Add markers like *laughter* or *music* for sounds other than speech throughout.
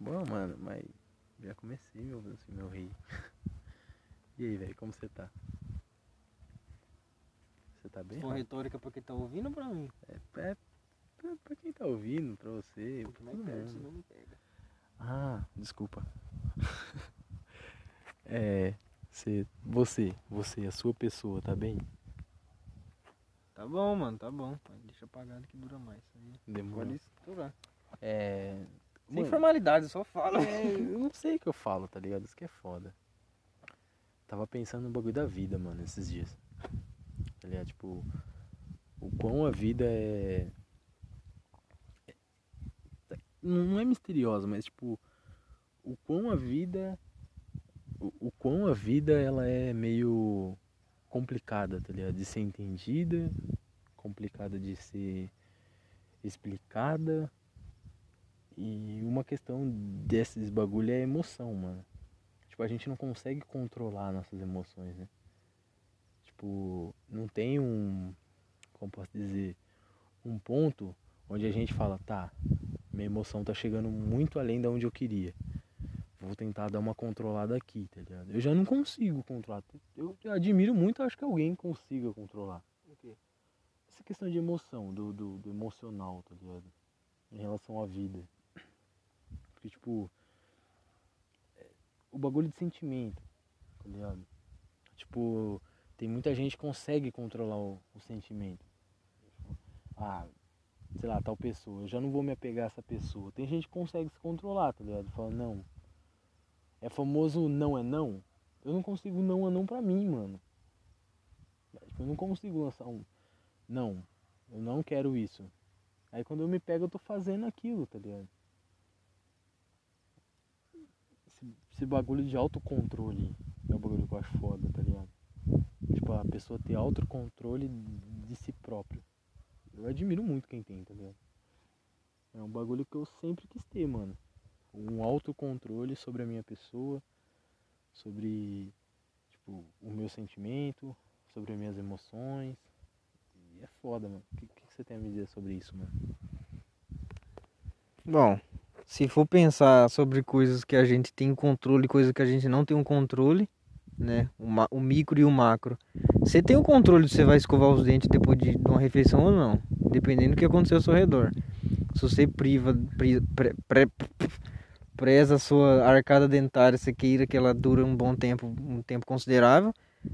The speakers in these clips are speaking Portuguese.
Bom, mano, mas já comecei, meu, assim, meu rei. *laughs* E aí, velho, como você tá? Você tá bem? Rafa? retórica pra quem tá ouvindo ou pra mim? É, é pra, pra quem tá ouvindo, pra você, pra Mais todo mundo. senão me pega. Ah, desculpa. *laughs* é, você, você, você, a sua pessoa, tá bem? Tá bom, mano, tá bom. Deixa apagado que dura mais. Aí Demorou. Pode estourar. É, Sem mano, formalidade, eu só falo. é, eu não sei o que eu falo, tá ligado? Isso que é foda. Tava pensando no bagulho da vida, mano, esses dias. Tá ligado? Tipo, o quão a vida é. é- Não não é misteriosa, mas tipo, o quão a vida. O, o quão a vida ela é meio complicada, tá ligado? De ser entendida, complicada de ser explicada. E uma questão desses bagulho é a emoção, mano. Tipo, a gente não consegue controlar nossas emoções, né? Tipo, não tem um. Como posso dizer? Um ponto onde a gente fala, tá, minha emoção tá chegando muito além da onde eu queria. Vou tentar dar uma controlada aqui, tá ligado? Eu já não consigo controlar. Eu admiro muito, acho que alguém consiga controlar. Essa questão de emoção, do, do, do emocional, tá ligado? Em relação à vida. Porque, tipo, é, o bagulho de sentimento, tá ligado? Tipo, tem muita gente que consegue controlar o, o sentimento. Ah, sei lá, tal pessoa, eu já não vou me apegar a essa pessoa. Tem gente que consegue se controlar, tá ligado? Fala, não. É famoso não é não. Eu não consigo não é não pra mim, mano. Tipo, eu não consigo lançar um não, eu não quero isso. Aí quando eu me pego, eu tô fazendo aquilo, tá ligado? Esse, esse bagulho de autocontrole é o bagulho que eu acho foda, tá ligado? Tipo, a pessoa ter autocontrole de si próprio. Eu admiro muito quem tem, tá ligado? É um bagulho que eu sempre quis ter, mano. Um autocontrole sobre a minha pessoa, sobre, tipo, o meu sentimento, sobre as minhas emoções. E é foda, mano. O que, que você tem a me dizer sobre isso, mano? Bom, se for pensar sobre coisas que a gente tem controle e coisas que a gente não tem um controle, né? O, o micro e o macro. Você tem o controle se você vai escovar os dentes depois de, uma refeição ou não, dependendo do que acontecer ao seu redor. Se você priva, pri- pre- pre- preza a sua arcada dentária, você queira que ela dure um bom tempo, um tempo considerável,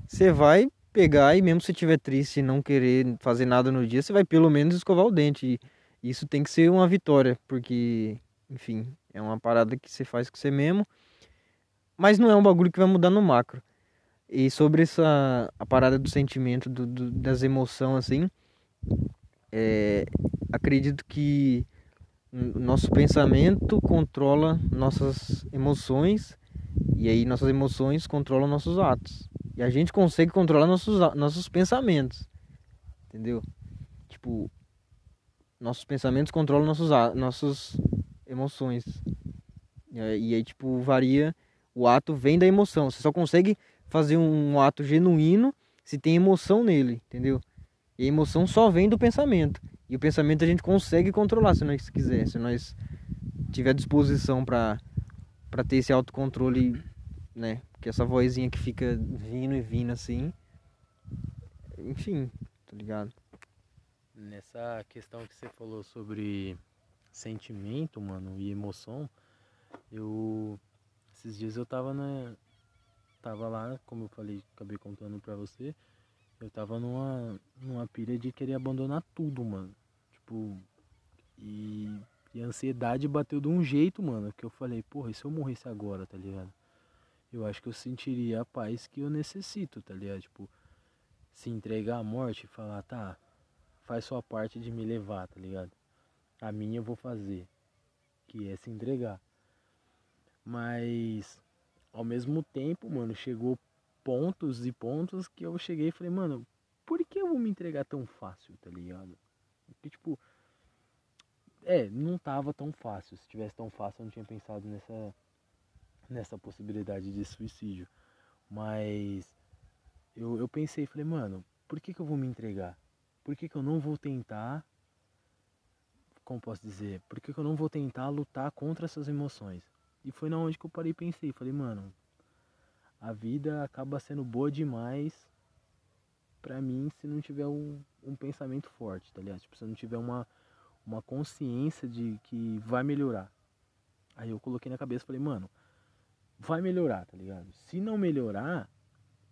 você vai pegar e mesmo se estiver triste e não querer fazer nada no dia, você vai pelo menos escovar o dente. E isso tem que ser uma vitória, porque, enfim, é uma parada que você faz com você mesmo, mas não é um bagulho que vai mudar no macro. E sobre essa a parada do sentimento, do, do- das emoções, assim, é, acredito que nosso pensamento controla nossas emoções e aí nossas emoções controlam nossos atos. E a gente consegue controlar nossos, nossos pensamentos. Entendeu? Tipo, nossos pensamentos controlam nossos, nossas emoções. E aí, tipo, varia. O ato vem da emoção. Você só consegue fazer um ato genuíno se tem emoção nele, entendeu? E a emoção só vem do pensamento. E o pensamento a gente consegue controlar se nós quiser, se nós tiver disposição para para ter esse autocontrole, né? Porque essa vozinha que fica vindo e vindo assim. Enfim, tá ligado? Nessa questão que você falou sobre sentimento, mano, e emoção, eu esses dias eu tava na tava lá, como eu falei, acabei contando pra você, eu tava numa numa pilha de querer abandonar tudo, mano. Tipo, e, e a ansiedade bateu de um jeito, mano, que eu falei, porra, e se eu morresse agora, tá ligado? Eu acho que eu sentiria a paz que eu necessito, tá ligado? Tipo, se entregar à morte e falar, tá, faz sua parte de me levar, tá ligado? A minha eu vou fazer, que é se entregar. Mas ao mesmo tempo, mano, chegou pontos e pontos que eu cheguei e falei, mano, por que eu vou me entregar tão fácil, tá ligado? Porque tipo, é, não tava tão fácil. Se tivesse tão fácil, eu não tinha pensado nessa nessa possibilidade de suicídio. Mas eu, eu pensei, falei, mano, por que, que eu vou me entregar? Por que, que eu não vou tentar como posso dizer, por que, que eu não vou tentar lutar contra essas emoções? E foi na onde que eu parei e pensei, falei, mano, a vida acaba sendo boa demais pra mim se não tiver um, um pensamento forte, tá ligado? Tipo, se não tiver uma, uma consciência de que vai melhorar. Aí eu coloquei na cabeça, falei, mano, vai melhorar, tá ligado? Se não melhorar,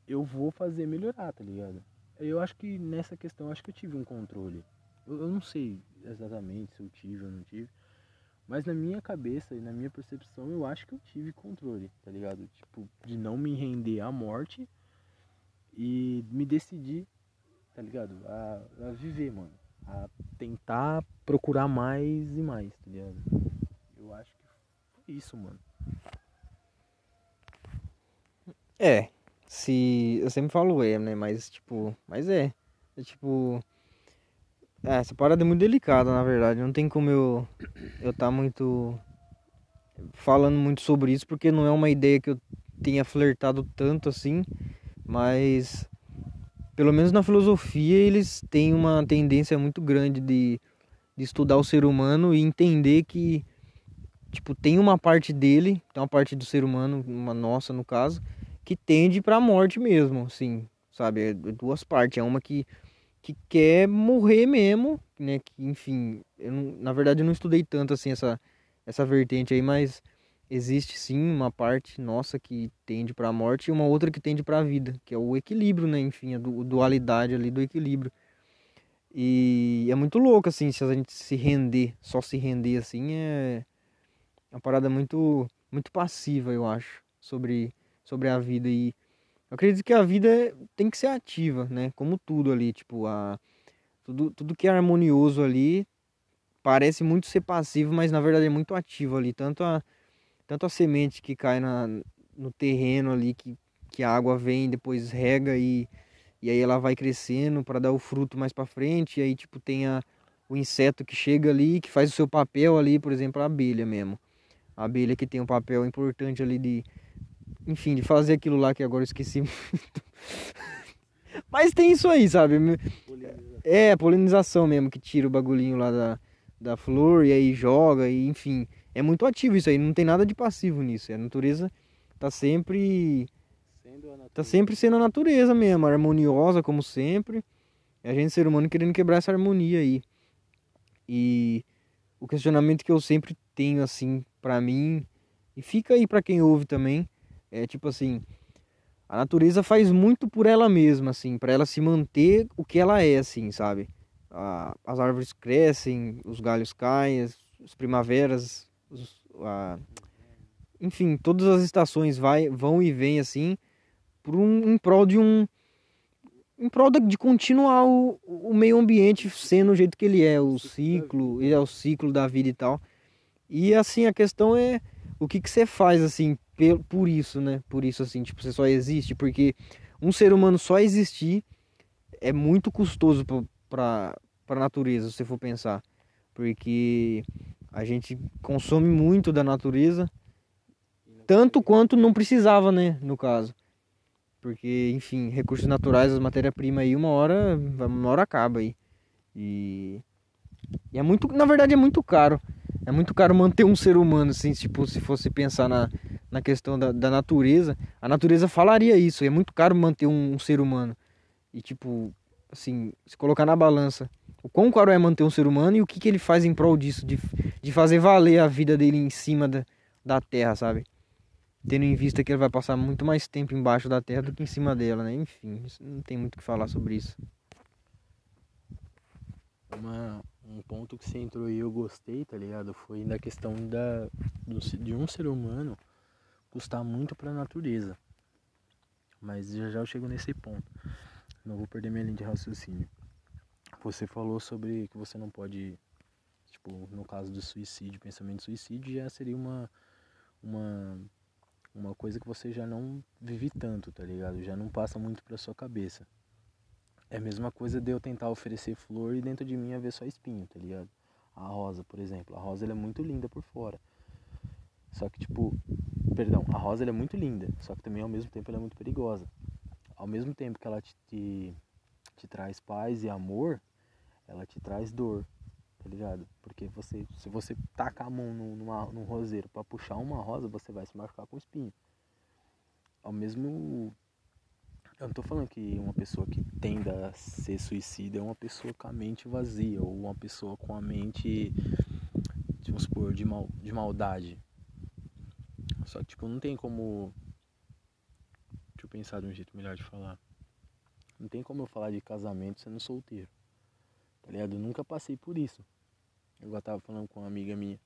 eu vou fazer melhorar, tá ligado? Eu acho que nessa questão, acho que eu tive um controle. Eu, eu não sei exatamente se eu tive ou não tive. Mas na minha cabeça e na minha percepção, eu acho que eu tive controle, tá ligado? Tipo, de não me render à morte e me decidir, tá ligado? A, a viver, mano. A tentar procurar mais e mais, tá ligado? Eu acho que foi isso, mano. É, se. Eu sempre falo é, né? Mas, tipo. Mas é. É tipo. É, essa parada é muito delicada, na verdade. Não tem como eu. Eu tá muito. Falando muito sobre isso, porque não é uma ideia que eu tenha flertado tanto assim. Mas. Pelo menos na filosofia, eles têm uma tendência muito grande de, de estudar o ser humano e entender que. Tipo, tem uma parte dele, tem uma parte do ser humano, uma nossa no caso, que tende para a morte mesmo, assim, sabe? É duas partes, é uma que que quer morrer mesmo, né? Que, enfim, não, na verdade eu não estudei tanto assim essa essa vertente aí, mas existe sim uma parte nossa que tende para a morte e uma outra que tende para a vida, que é o equilíbrio, né? Enfim, a dualidade ali do equilíbrio. E é muito louco assim, se a gente se render, só se render assim é uma parada muito muito passiva, eu acho, sobre sobre a vida e eu acredito que a vida tem que ser ativa, né? Como tudo ali, tipo, a tudo, tudo que é harmonioso ali parece muito ser passivo, mas na verdade é muito ativo ali, tanto a tanto a semente que cai na, no terreno ali que, que a água vem, depois rega e e aí ela vai crescendo para dar o fruto mais para frente, e aí tipo tem a, o inseto que chega ali, que faz o seu papel ali, por exemplo, a abelha mesmo. A abelha que tem um papel importante ali de enfim, de fazer aquilo lá que agora eu esqueci muito. Mas tem isso aí, sabe? É, polinização mesmo, que tira o bagulhinho lá da, da flor e aí joga, e enfim. É muito ativo isso aí, não tem nada de passivo nisso. A natureza tá sempre. Tá sempre sendo a natureza mesmo, harmoniosa como sempre. É a gente, ser humano, querendo quebrar essa harmonia aí. E o questionamento que eu sempre tenho, assim, para mim, e fica aí para quem ouve também, é tipo assim, a natureza faz muito por ela mesma, assim, para ela se manter o que ela é, assim, sabe? A, as árvores crescem, os galhos caem, as, as primaveras, os, a, enfim, todas as estações vai, vão e vêm assim, por um, em prol de um em prol de continuar o, o meio ambiente sendo o jeito que ele é, o ciclo, ele é o ciclo da vida e tal. E assim, a questão é o que, que você faz assim por isso, né? Por isso, assim, tipo, você só existe. Porque um ser humano só existir é muito custoso para a natureza, se você for pensar. Porque a gente consome muito da natureza, tanto quanto não precisava, né? No caso. Porque, enfim, recursos naturais, as matérias-primas aí, uma hora, uma hora acaba aí. E, e é muito, na verdade, é muito caro. É muito caro manter um ser humano, assim, tipo, se fosse pensar na, na questão da, da natureza, a natureza falaria isso. É muito caro manter um, um, ser humano. E tipo, assim, se colocar na balança, o quão caro é manter um ser humano e o que, que ele faz em prol disso, de, de fazer valer a vida dele em cima da, da terra, sabe? Tendo em vista que ele vai passar muito mais tempo embaixo da terra do que em cima dela, né? Enfim, não tem muito o que falar sobre isso. Uma, um ponto que você entrou e eu gostei, tá ligado? Foi na questão da, do, de um ser humano custar muito para a natureza. Mas já já eu chego nesse ponto. Não vou perder minha linha de raciocínio. Você falou sobre que você não pode, tipo, no caso do suicídio, pensamento de suicídio já seria uma uma uma coisa que você já não vive tanto, tá ligado? Já não passa muito pra sua cabeça. É a mesma coisa de eu tentar oferecer flor e dentro de mim haver só espinho, tá ligado? A rosa, por exemplo. A rosa ela é muito linda por fora. Só que, tipo, perdão, a rosa é muito linda, só que também ao mesmo tempo ela é muito perigosa. Ao mesmo tempo que ela te, te, te traz paz e amor, ela te traz dor. tá ligado? Porque você, se você tacar a mão num, numa, num roseiro para puxar uma rosa, você vai se machucar com espinho. Ao mesmo. Eu não tô falando que uma pessoa que tenda a ser suicida é uma pessoa com a mente vazia, ou uma pessoa com a mente, vamos supor, de, mal, de maldade. Só que, tipo, não tem como. Deixa eu pensar de um jeito melhor de falar. Não tem como eu falar de casamento sendo solteiro. Tá ligado? Eu nunca passei por isso. Eu tava falando com uma amiga minha.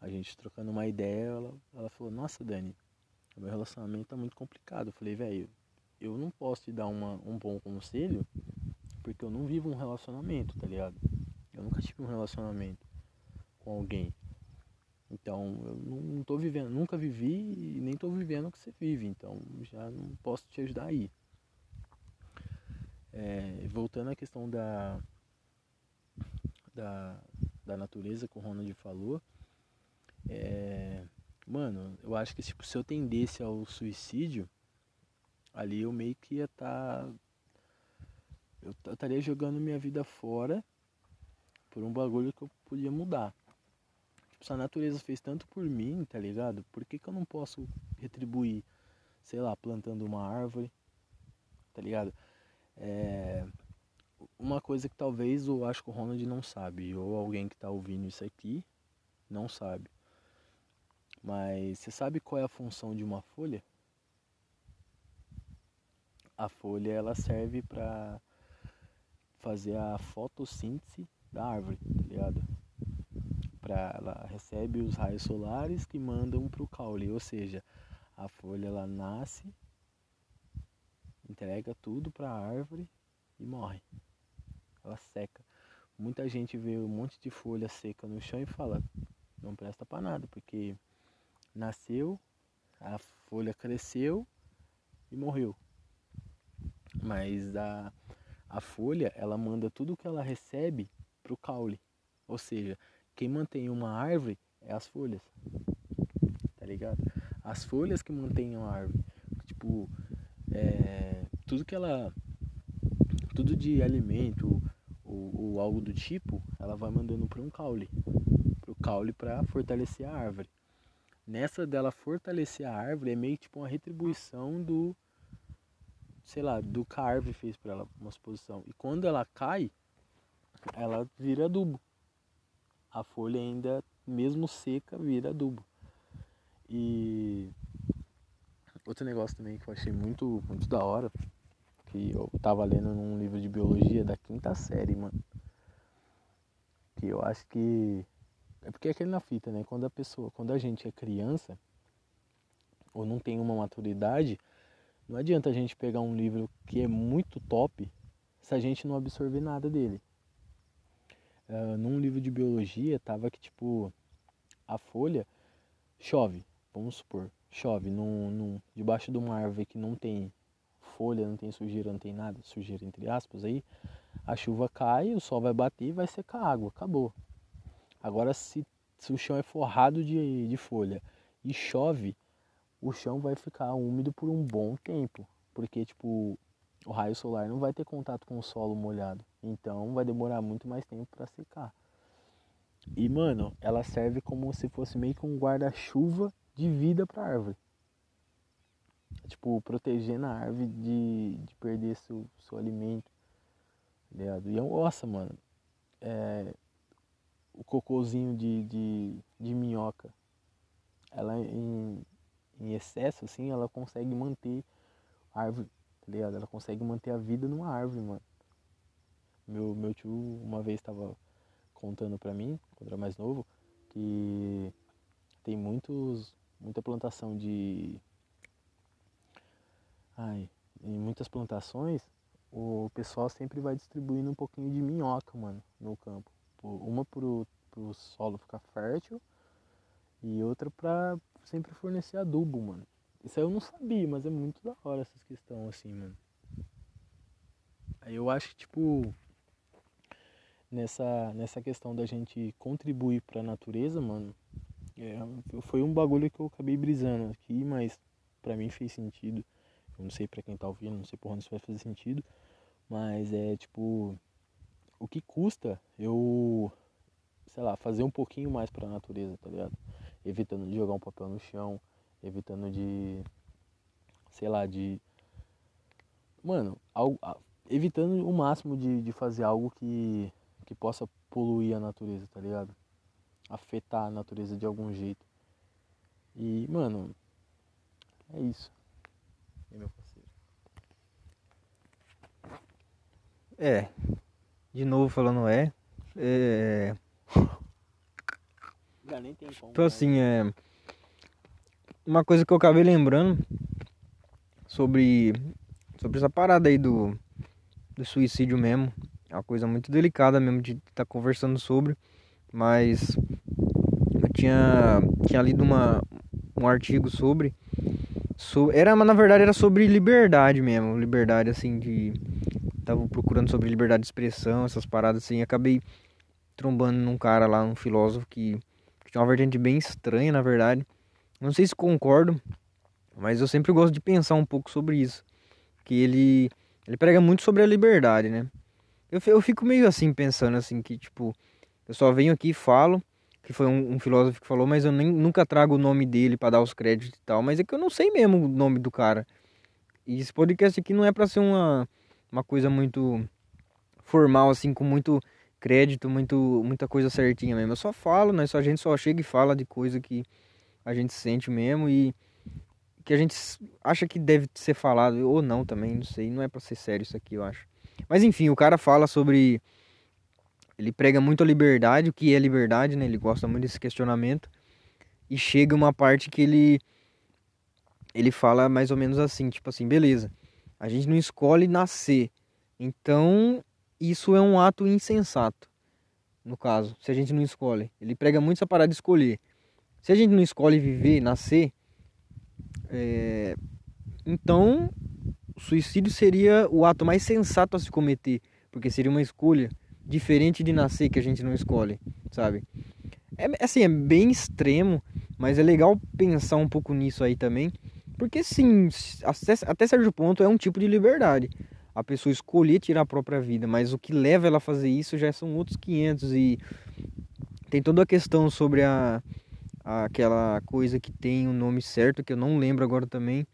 A gente trocando uma ideia, ela, ela falou, nossa Dani, meu relacionamento tá muito complicado. Eu falei, velho, eu não posso te dar uma, um bom conselho porque eu não vivo um relacionamento, tá ligado? Eu nunca tive um relacionamento com alguém. Então eu não, tô vivendo, nunca vivi e nem tô vivendo o que você vive, então já não posso te ajudar aí. É, voltando à questão da, da, da natureza que o Ronald falou, é, mano, eu acho que tipo, se eu tendesse ao suicídio, ali eu meio que ia estar. Tá, eu estaria jogando minha vida fora por um bagulho que eu podia mudar. Tipo, se a natureza fez tanto por mim, tá ligado? Por que, que eu não posso retribuir, sei lá, plantando uma árvore, tá ligado? É, uma coisa que talvez eu acho que o Ronald não sabe, ou alguém que está ouvindo isso aqui não sabe. Mas você sabe qual é a função de uma folha? A folha ela serve para fazer a fotossíntese da árvore, tá ligado? Pra, ela recebe os raios solares que mandam para o caule, ou seja, a folha ela nasce, entrega tudo para a árvore e morre ela seca. Muita gente vê um monte de folha seca no chão e fala, não presta para nada, porque nasceu, a folha cresceu e morreu. Mas a, a folha, ela manda tudo que ela recebe pro caule. Ou seja, quem mantém uma árvore é as folhas. Tá ligado? As folhas que mantêm a árvore. Tipo, é, tudo que ela. Tudo de alimento, ou, ou algo do tipo, ela vai mandando para um caule, para o caule para fortalecer a árvore. Nessa dela fortalecer a árvore é meio tipo uma retribuição do, sei lá, do que fez para ela, uma suposição. E quando ela cai, ela vira adubo. A folha ainda, mesmo seca, vira adubo. E outro negócio também que eu achei muito, muito da hora que eu tava lendo num livro de biologia da quinta série, mano. Que eu acho que. É porque é aquele na fita, né? Quando a pessoa, quando a gente é criança, ou não tem uma maturidade, não adianta a gente pegar um livro que é muito top se a gente não absorver nada dele. Uh, num livro de biologia tava que tipo a folha chove, vamos supor, chove num, num, debaixo de uma árvore que não tem folha, não tem sujeira, não tem nada, sujeira entre aspas aí, a chuva cai, o sol vai bater e vai secar a água, acabou. Agora se, se o chão é forrado de, de folha e chove, o chão vai ficar úmido por um bom tempo, porque tipo o raio solar não vai ter contato com o solo molhado, então vai demorar muito mais tempo para secar. E mano, ela serve como se fosse meio que um guarda-chuva de vida para a árvore tipo, protegendo a árvore de, de perder seu, seu alimento. Tá ligado? E é nossa, mano. É, o cocôzinho de, de, de minhoca. Ela em, em excesso, assim, ela consegue manter a árvore, tá ligado? Ela consegue manter a vida numa árvore, mano. Meu, meu tio uma vez estava contando pra mim, quando era mais novo, que tem muitos, muita plantação de Ai, em muitas plantações, o pessoal sempre vai distribuindo um pouquinho de minhoca, mano, no campo. Uma pro, pro solo ficar fértil e outra pra sempre fornecer adubo, mano. Isso aí eu não sabia, mas é muito da hora essas questões assim, mano. Aí eu acho que, tipo, nessa, nessa questão da gente contribuir pra natureza, mano, é, foi um bagulho que eu acabei brisando aqui, mas pra mim fez sentido. Eu não sei para quem tá ouvindo, não sei por onde isso vai fazer sentido, mas é tipo o que custa eu sei lá, fazer um pouquinho mais pra natureza, tá ligado? Evitando de jogar um papel no chão, evitando de, sei lá, de. Mano, algo, evitando o máximo de, de fazer algo que, que possa poluir a natureza, tá ligado? Afetar a natureza de algum jeito. E, mano, é isso. É meu parceiro. É. De novo falando é. É. Já nem tem como. Então assim, é. Uma coisa que eu acabei lembrando sobre. Sobre essa parada aí do. Do suicídio mesmo. É uma coisa muito delicada mesmo de estar tá conversando sobre. Mas eu tinha, tinha lido uma, um artigo sobre. So, era, mas na verdade era sobre liberdade mesmo. Liberdade assim de. Tava procurando sobre liberdade de expressão, essas paradas assim. Acabei trombando num cara lá, um filósofo que, que tinha uma vertente bem estranha, na verdade. Não sei se concordo, mas eu sempre gosto de pensar um pouco sobre isso. Que ele, ele prega muito sobre a liberdade, né? Eu, eu fico meio assim pensando assim que tipo, eu só venho aqui e falo, que foi um, um, filósofo que falou, mas eu nem, nunca trago o nome dele para dar os créditos e tal, mas é que eu não sei mesmo o nome do cara. E esse podcast aqui não é para ser uma, uma coisa muito formal assim, com muito crédito, muito, muita coisa certinha mesmo. Eu só falo, né? Só a gente só chega e fala de coisa que a gente sente mesmo e que a gente acha que deve ser falado ou não também, não sei, não é para ser sério isso aqui, eu acho. Mas enfim, o cara fala sobre ele prega muito a liberdade, o que é liberdade, né? Ele gosta muito desse questionamento. E chega uma parte que ele ele fala mais ou menos assim, tipo assim, beleza. A gente não escolhe nascer. Então, isso é um ato insensato. No caso, se a gente não escolhe. Ele prega muito essa parada de escolher. Se a gente não escolhe viver, nascer, é... então o suicídio seria o ato mais sensato a se cometer, porque seria uma escolha diferente de nascer que a gente não escolhe, sabe? É assim, é bem extremo, mas é legal pensar um pouco nisso aí também, porque sim, até, até certo ponto é um tipo de liberdade. A pessoa escolher tirar a própria vida, mas o que leva ela a fazer isso já são outros 500 e tem toda a questão sobre a, a aquela coisa que tem o um nome certo que eu não lembro agora também,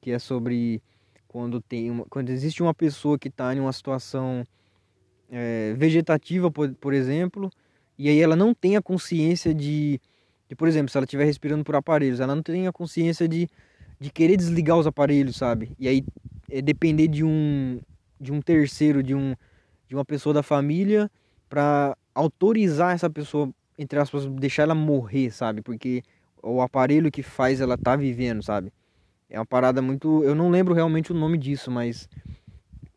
que é sobre quando tem uma, quando existe uma pessoa que está em uma situação é, vegetativa, por, por exemplo, e aí ela não tem a consciência de, de, por exemplo, se ela estiver respirando por aparelhos, ela não tem a consciência de, de querer desligar os aparelhos, sabe? E aí é depender de um, de um terceiro, de, um, de uma pessoa da família, para autorizar essa pessoa, entre aspas, deixar ela morrer, sabe? Porque o aparelho que faz ela tá vivendo, sabe? É uma parada muito. Eu não lembro realmente o nome disso, mas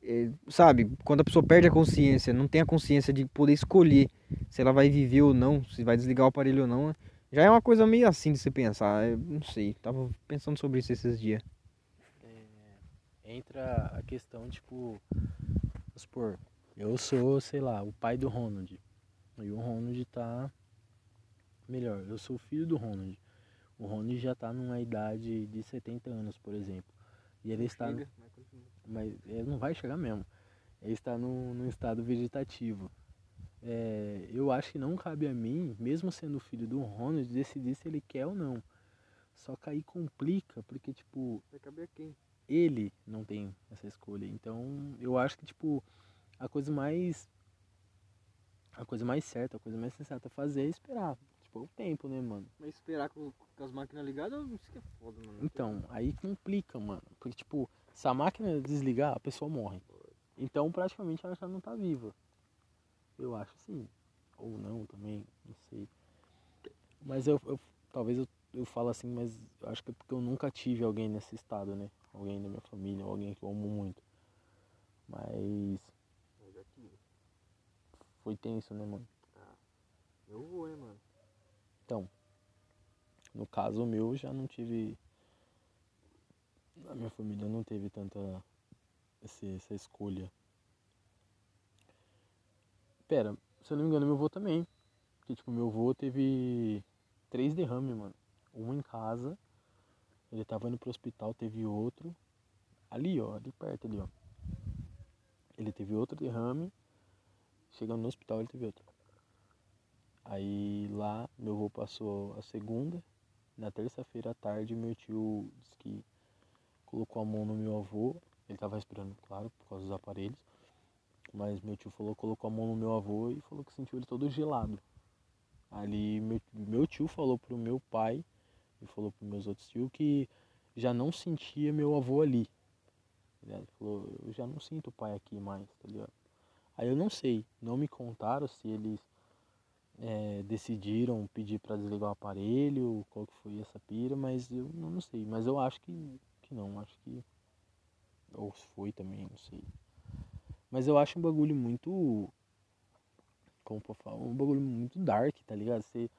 é, sabe, quando a pessoa perde a consciência, não tem a consciência de poder escolher se ela vai viver ou não, se vai desligar o aparelho ou não, já é uma coisa meio assim de se pensar. Eu não sei, tava pensando sobre isso esses dias. É, entra a questão, tipo, vamos supor, eu sou, sei lá, o pai do Ronald. E o Ronald tá. Melhor, eu sou o filho do Ronald. O Ronald já tá numa idade de 70 anos, por exemplo. E ele está. Chega, mas ele não vai chegar mesmo. Ele está num, num estado vegetativo. É, eu acho que não cabe a mim, mesmo sendo filho do Ronald, decidir se ele quer ou não. Só que aí complica, porque tipo. Vai caber a quem? Ele não tem essa escolha. Então eu acho que tipo, a coisa mais. A coisa mais certa, a coisa mais sensata a fazer é esperar tipo, o tempo, né, mano? Mas esperar com, com as máquinas ligadas, isso que é foda, mano. Então, aí complica, mano. Porque, tipo, se a máquina desligar, a pessoa morre. Então, praticamente, ela já não tá viva. Eu acho sim. Ou não também, não sei. Mas eu, eu talvez eu, eu falo assim, mas eu acho que é porque eu nunca tive alguém nesse estado, né? Alguém da minha família, alguém que eu amo muito. Mas. Foi tenso, né, mano? Ah, eu vou, hein, mano. Então, no caso meu já não tive. A minha família não teve tanta esse, essa escolha. Pera, se eu não me engano, meu avô também. Porque, tipo, meu avô teve três derrames, mano. Um em casa, ele tava indo pro hospital, teve outro. Ali, ó, ali perto, ali, ó. Ele teve outro derrame. Chegando no hospital, ele teve outro. Aí lá meu avô passou a segunda, na terça-feira à tarde meu tio disse que colocou a mão no meu avô, ele tava respirando, claro, por causa dos aparelhos, mas meu tio falou, colocou a mão no meu avô e falou que sentiu ele todo gelado. Ali meu, meu tio falou pro meu pai e falou pros meus outros tios que já não sentia meu avô ali. Tá ele falou, eu já não sinto o pai aqui mais, tá ligado? Aí eu não sei, não me contaram se eles é, decidiram pedir para desligar o aparelho, qual que foi essa pira, mas eu não, sei. Mas eu acho que, que não, acho que. Ou foi também, não sei. Mas eu acho um bagulho muito. Como pra falar? Um bagulho muito dark, tá ligado? Você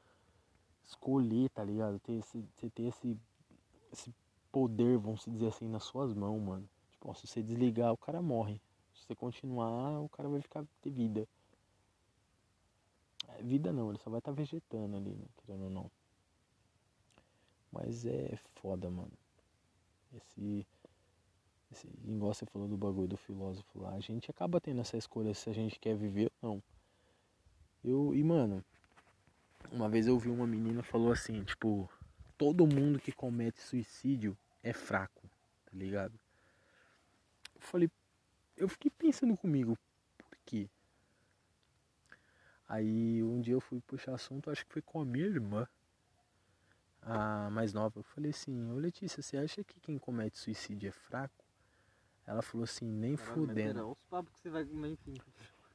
escolher, tá ligado? Ter esse, você ter esse, esse poder, vamos dizer assim, nas suas mãos, mano. Tipo, se você desligar, o cara morre. Se você continuar, o cara vai ficar ter vida. É, vida não, ele só vai estar tá vegetando ali, né? querendo ou não. Mas é foda, mano. Esse, esse. Igual você falou do bagulho do filósofo lá, a gente acaba tendo essa escolha se a gente quer viver ou não. Eu, e mano, uma vez eu vi uma menina falou assim, tipo, todo mundo que comete suicídio é fraco, tá ligado? Eu falei, eu fiquei pensando comigo, por quê? Aí um dia eu fui puxar assunto, acho que foi com a minha irmã, a mais nova. Eu falei assim, ô Letícia, você acha que quem comete suicídio é fraco? Ela falou assim, nem Caramba, fudendo. Os papos que você vai, enfim.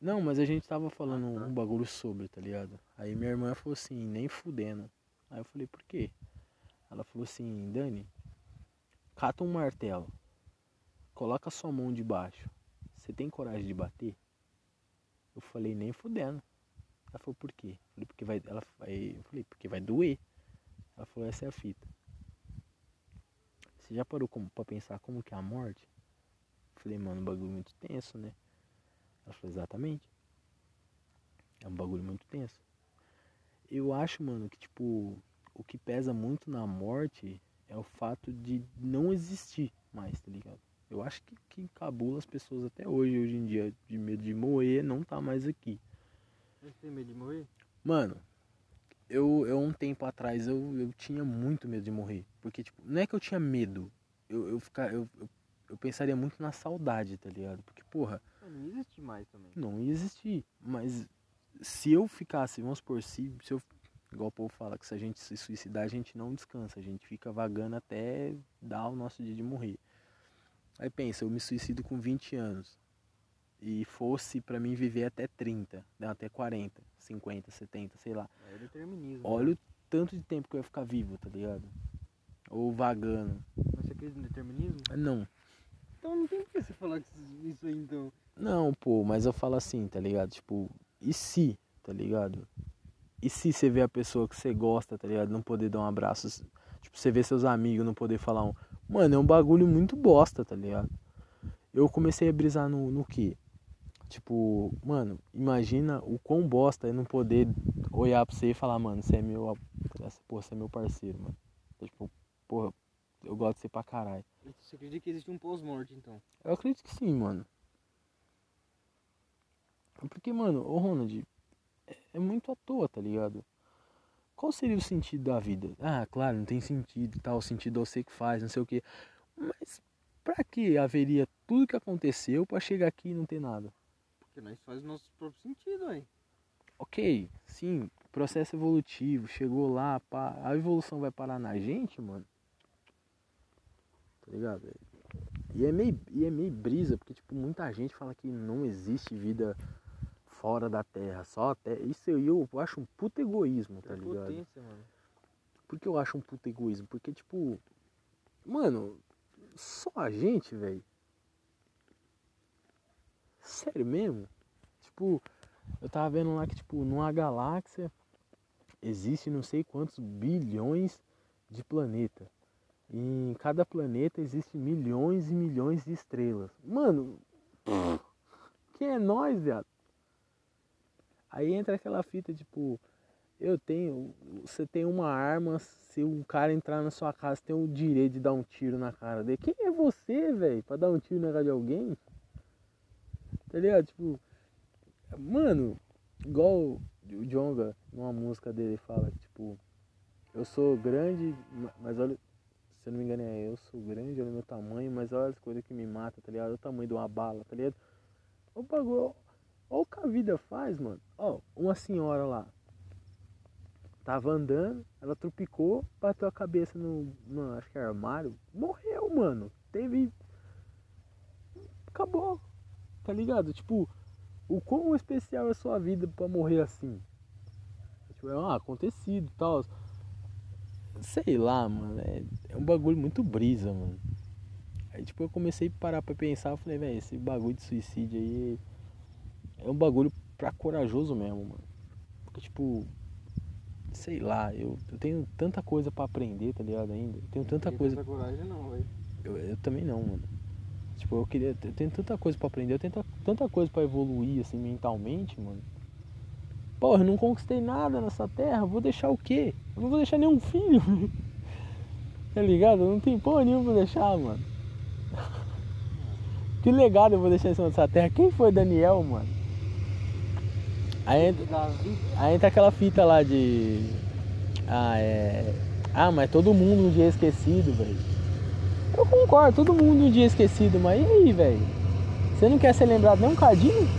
Não, mas a gente tava falando ah, tá. um bagulho sobre, tá ligado? Aí minha irmã falou assim, nem fudendo. Aí eu falei, por quê? Ela falou assim, Dani, cata um martelo, coloca sua mão debaixo. Você tem coragem de bater? Eu falei, nem fudendo. Ela falou, por quê? Eu falei, porque vai. Ela, aí eu falei, porque vai doer. Ela falou, essa é a fita. Você já parou como, pra pensar como que é a morte? Eu falei, mano, um bagulho muito tenso, né? Ela falou, exatamente. É um bagulho muito tenso. Eu acho, mano, que tipo, o que pesa muito na morte é o fato de não existir mais, tá ligado? Eu acho que, que cabula as pessoas até hoje, hoje em dia, de medo de morrer, não tá mais aqui. Você tem medo de morrer? Mano, eu, eu um tempo atrás eu, eu tinha muito medo de morrer. Porque, tipo, não é que eu tinha medo. Eu, eu, ficar, eu, eu, eu pensaria muito na saudade, tá ligado? Porque, porra. Não ia existir mais também. Não ia existir. Mas se eu ficasse, vamos por si, se eu. Igual o povo fala que se a gente se suicidar, a gente não descansa, a gente fica vagando até dar o nosso dia de morrer. Aí pensa, eu me suicido com 20 anos e fosse para mim viver até 30, né, até 40, 50, 70, sei lá. É determinismo. Olha né? o tanto de tempo que eu ia ficar vivo, tá ligado? Ou vagando. Mas você acredita no determinismo? Não. Então não tem por que você falar isso aí então. Não, pô, mas eu falo assim, tá ligado? Tipo, e se, tá ligado? E se você vê a pessoa que você gosta, tá ligado? Não poder dar um abraço. Tipo, você vê seus amigos, não poder falar um. Mano, é um bagulho muito bosta, tá ligado? Eu comecei a brisar no, no que? Tipo, mano, imagina o quão bosta é não poder olhar pra você e falar, mano, você é meu. Porra, você é meu parceiro, mano. Tipo, porra, eu gosto de você pra caralho. Você acredita que existe um pós-morte, então? Eu acredito que sim, mano. Porque, mano, ô Ronald, é, é muito à toa, tá ligado? Qual seria o sentido da vida? Ah, claro, não tem sentido e tal, o sentido é você que faz, não sei o que. Mas pra que haveria tudo que aconteceu para chegar aqui e não ter nada? Porque nós faz o nosso próprio sentido aí. Ok, sim, processo evolutivo, chegou lá, pá, a evolução vai parar na gente, mano. Tá ligado? E é meio, e é meio brisa, porque tipo, muita gente fala que não existe vida fora da Terra, só a Terra. Isso eu, eu acho um puto egoísmo, tá ligado? Potência, mano. Por que eu acho um puto egoísmo? Porque, tipo, mano, só a gente, velho. Sério mesmo? Tipo, eu tava vendo lá que, tipo, numa galáxia existe não sei quantos bilhões de planetas. E em cada planeta existe milhões e milhões de estrelas. Mano, *sniffs* quem é nós, viado? Aí entra aquela fita, tipo, eu tenho, você tem uma arma, se um cara entrar na sua casa, tem o direito de dar um tiro na cara dele. Quem é você, velho, pra dar um tiro na cara de alguém? Tá ligado? Tipo, mano, igual o Jonga, numa música dele, fala tipo, eu sou grande, mas olha, se eu não me engano é eu sou grande, olha o meu tamanho, mas olha as coisas que me matam, tá ligado? O tamanho de uma bala, tá ligado? O bagulho, olha o que a vida faz, mano. Ó, uma senhora lá, tava andando, ela tropicou, bateu a cabeça no, no acho que é armário, morreu, mano. Teve. Acabou, tá ligado? Tipo, o quão especial é a sua vida pra morrer assim? Tipo, é um acontecido e tal. Sei lá, mano. É, é um bagulho muito brisa, mano. Aí tipo, eu comecei a parar pra pensar, eu falei, velho, esse bagulho de suicídio aí é um bagulho pra corajoso mesmo, mano. Porque tipo, sei lá, eu, eu tenho tanta coisa pra aprender, tá ligado ainda? Eu tenho tanta coisa. Não coragem não, velho. Eu, eu também não, mano. Tipo, eu queria. Eu tenho tanta coisa pra aprender, eu tenho tanta coisa pra evoluir, assim, mentalmente, mano. Porra, eu não conquistei nada nessa terra, vou deixar o quê? Eu não vou deixar nenhum filho. *laughs* tá ligado? Não tem porra nenhuma pra deixar, mano. *laughs* que legado eu vou deixar em cima dessa terra? Quem foi Daniel, mano? Aí entra, aí entra aquela fita lá de. Ah, é. Ah, mas todo mundo um dia é esquecido, velho. Eu concordo, todo mundo um dia é esquecido, mas e aí, velho? Você não quer ser lembrado nem um cadinho?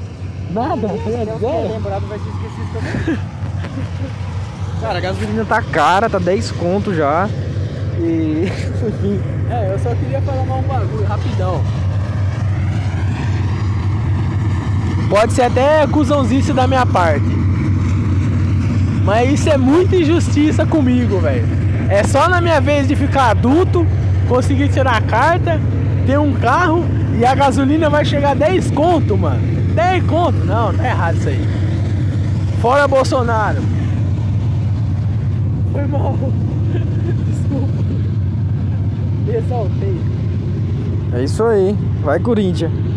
Nada? Se é lembrado vai ser esquecido também. *laughs* Cara, a gasolina tá cara, tá 10 conto já. E. *laughs* É, eu só queria falar um bagulho rapidão. Pode ser até cuzãozice da minha parte. Mas isso é muita injustiça comigo, velho. É só na minha vez de ficar adulto, conseguir tirar a carta, ter um carro e a gasolina vai chegar a 10 conto, mano. 10 conto. Não, tá errado isso aí. Fora Bolsonaro. Foi mal. *laughs* Desculpa. Exaltei. É isso aí. Vai, Corinthians.